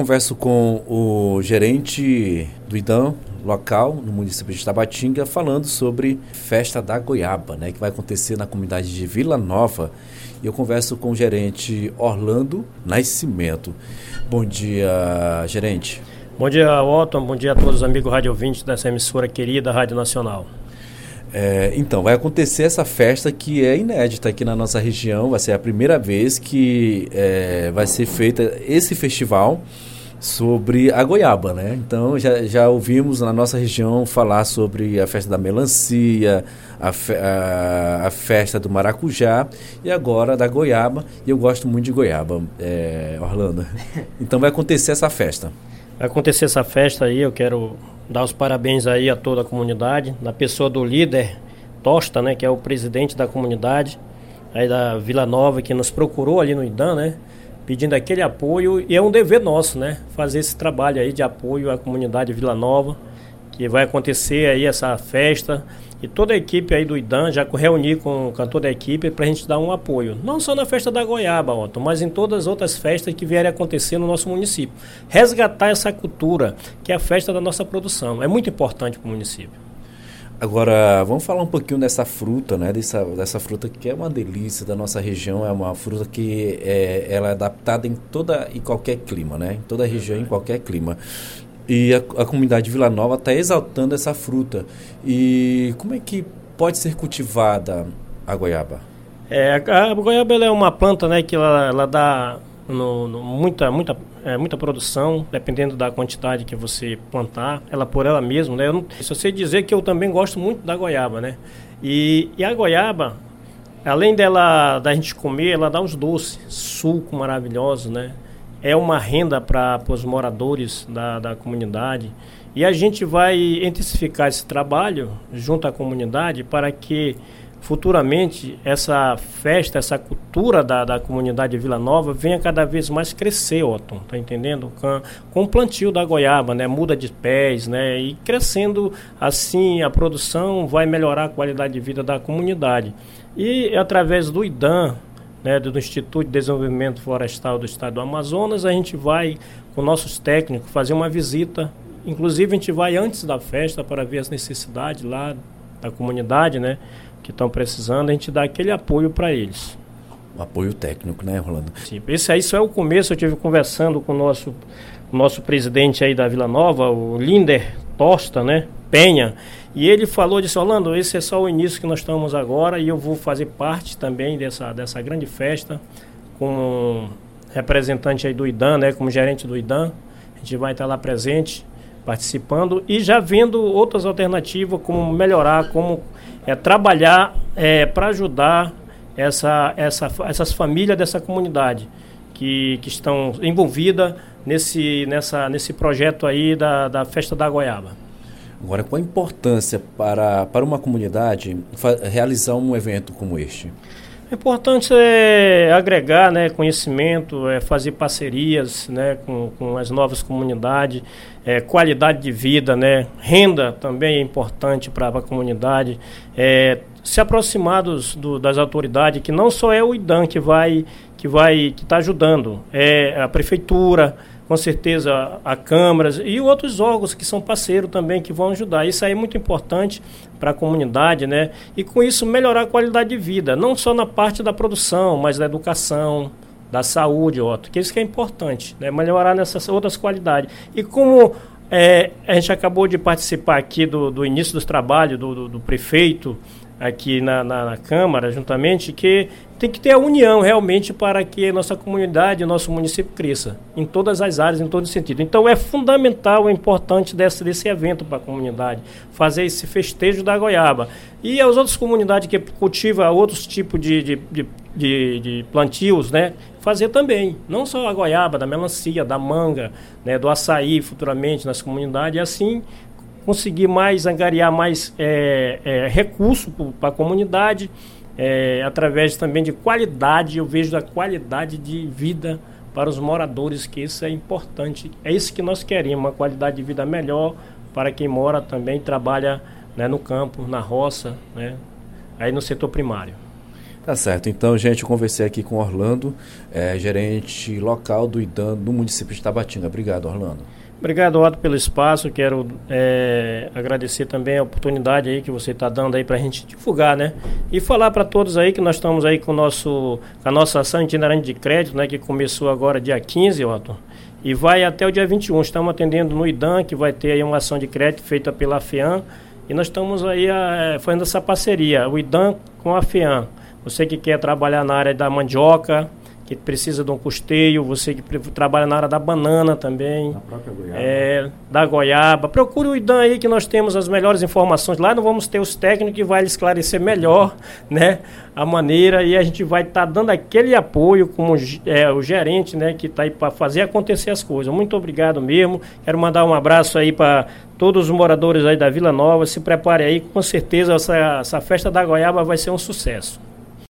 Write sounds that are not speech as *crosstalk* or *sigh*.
converso com o gerente do IDAM local, no município de Tabatinga, falando sobre Festa da Goiaba, né, que vai acontecer na comunidade de Vila Nova. E eu converso com o gerente Orlando Nascimento. Bom dia, gerente. Bom dia, Otton. Bom dia a todos os amigos rádio ouvintes dessa emissora querida Rádio Nacional. É, então, vai acontecer essa festa que é inédita aqui na nossa região. Vai ser a primeira vez que é, vai ser feita esse festival sobre a goiaba, né? Então já, já ouvimos na nossa região falar sobre a festa da melancia, a, fe, a, a, festa do maracujá e agora da goiaba. E eu gosto muito de goiaba, é, Orlando. *laughs* Então vai acontecer essa festa. Vai acontecer essa festa aí, eu quero dar os parabéns aí a toda a comunidade, na pessoa do líder Tosta, né, que é o presidente da comunidade aí da Vila Nova, que nos procurou ali no IDAN, né, pedindo aquele apoio e é um dever nosso, né, fazer esse trabalho aí de apoio à comunidade Vila Nova, que vai acontecer aí essa festa e toda a equipe aí do IDAN já reuni com, com toda a equipe para a gente dar um apoio. Não só na festa da Goiaba, Otto, mas em todas as outras festas que vierem acontecer no nosso município. Resgatar essa cultura, que é a festa da nossa produção. É muito importante para o município. Agora, vamos falar um pouquinho dessa fruta, né? Dessa, dessa fruta que é uma delícia da nossa região, é uma fruta que é, ela é adaptada em toda e qualquer clima, né? Em toda a região, em qualquer clima. E a, a comunidade Vila Nova está exaltando essa fruta. E como é que pode ser cultivada a goiaba? É, a goiaba é uma planta né, que ela, ela dá no, no, muita, muita, é, muita produção, dependendo da quantidade que você plantar, ela por ela mesma. Né? Eu não, se você dizer que eu também gosto muito da goiaba, né? E, e a goiaba, além dela da gente comer, ela dá os doces, suco maravilhoso, né? é uma renda para os moradores da, da comunidade. E a gente vai intensificar esse trabalho junto à comunidade para que futuramente essa festa, essa cultura da, da comunidade de Vila Nova venha cada vez mais crescer, Otton, tá entendendo? Com, com o plantio da goiaba, né? Muda de pés, né? E crescendo assim a produção vai melhorar a qualidade de vida da comunidade. E através do IDAM, né, do Instituto de Desenvolvimento Florestal do Estado do Amazonas, a gente vai, com nossos técnicos, fazer uma visita. Inclusive, a gente vai antes da festa para ver as necessidades lá da comunidade, né, que estão precisando, a gente dá aquele apoio para eles. O apoio técnico, né, Rolando? Sim, esse aí só é o começo. Eu tive conversando com o nosso, nosso presidente aí da Vila Nova, o Linder Tosta, né, Penha, e ele falou, disse, Orlando, esse é só o início que nós estamos agora e eu vou fazer parte também dessa, dessa grande festa como representante aí do IDAN, né, como gerente do IDAN. A gente vai estar lá presente, participando e já vendo outras alternativas, como melhorar, como é, trabalhar é, para ajudar essa, essa, essas famílias dessa comunidade que, que estão envolvidas nesse, nessa, nesse projeto aí da, da Festa da Goiaba. Agora, qual a importância para, para uma comunidade realizar um evento como este? É importante é agregar né, conhecimento, é fazer parcerias né, com, com as novas comunidades, é, qualidade de vida, né, renda também é importante para a comunidade, é, se aproximar dos, do, das autoridades, que não só é o IDAM que vai que vai que está ajudando, é a prefeitura, com certeza a câmaras e outros órgãos que são parceiros também que vão ajudar. Isso aí é muito importante para a comunidade, né? E com isso melhorar a qualidade de vida, não só na parte da produção, mas da educação, da saúde, Otto, que isso que é importante, né? Melhorar nessas outras qualidades. E como é, a gente acabou de participar aqui do, do início dos trabalhos do, do, do prefeito aqui na, na, na, Câmara, juntamente, que tem que ter a união realmente para que a nossa comunidade, nosso município cresça, em todas as áreas, em todo sentido. Então é fundamental, é importante desse, desse evento para a comunidade, fazer esse festejo da goiaba. E as outras comunidades que cultivam outros tipos de, de, de, de, de plantios, né? Fazer também, não só a goiaba, da melancia, da manga, né, do açaí futuramente nas comunidades, e assim conseguir mais, angariar mais é, é, recurso para a comunidade, é, através também de qualidade, eu vejo a qualidade de vida para os moradores, que isso é importante. É isso que nós queremos, uma qualidade de vida melhor para quem mora também, trabalha né, no campo, na roça, né, aí no setor primário. Tá certo. Então, gente, eu conversei aqui com Orlando, é, gerente local do IDAN no município de Tabatinga. Obrigado, Orlando. Obrigado, Otto, pelo espaço. Quero é, agradecer também a oportunidade aí que você está dando aí para a gente divulgar, né? E falar para todos aí que nós estamos aí com, nosso, a nossa ação itinerante de crédito, né? Que começou agora dia 15, Otto. E vai até o dia 21. Estamos atendendo no IDAN, que vai ter aí uma ação de crédito feita pela FEAM. E nós estamos aí a, fazendo essa parceria, o IDAN com a FEAM. Você que quer trabalhar na área da mandioca, que precisa de um custeio, você que trabalha na área da banana também. Da própria goiaba. É, da goiaba. Procure o IDAN aí que nós temos as melhores informações. Lá não vamos ter os técnicos que vai esclarecer melhor né, a maneira e a gente vai estar tá dando aquele apoio como é, o gerente né, que está aí para fazer acontecer as coisas. Muito obrigado mesmo. Quero mandar um abraço aí para todos os moradores aí da Vila Nova. Se prepare aí, com certeza essa, essa festa da goiaba vai ser um sucesso.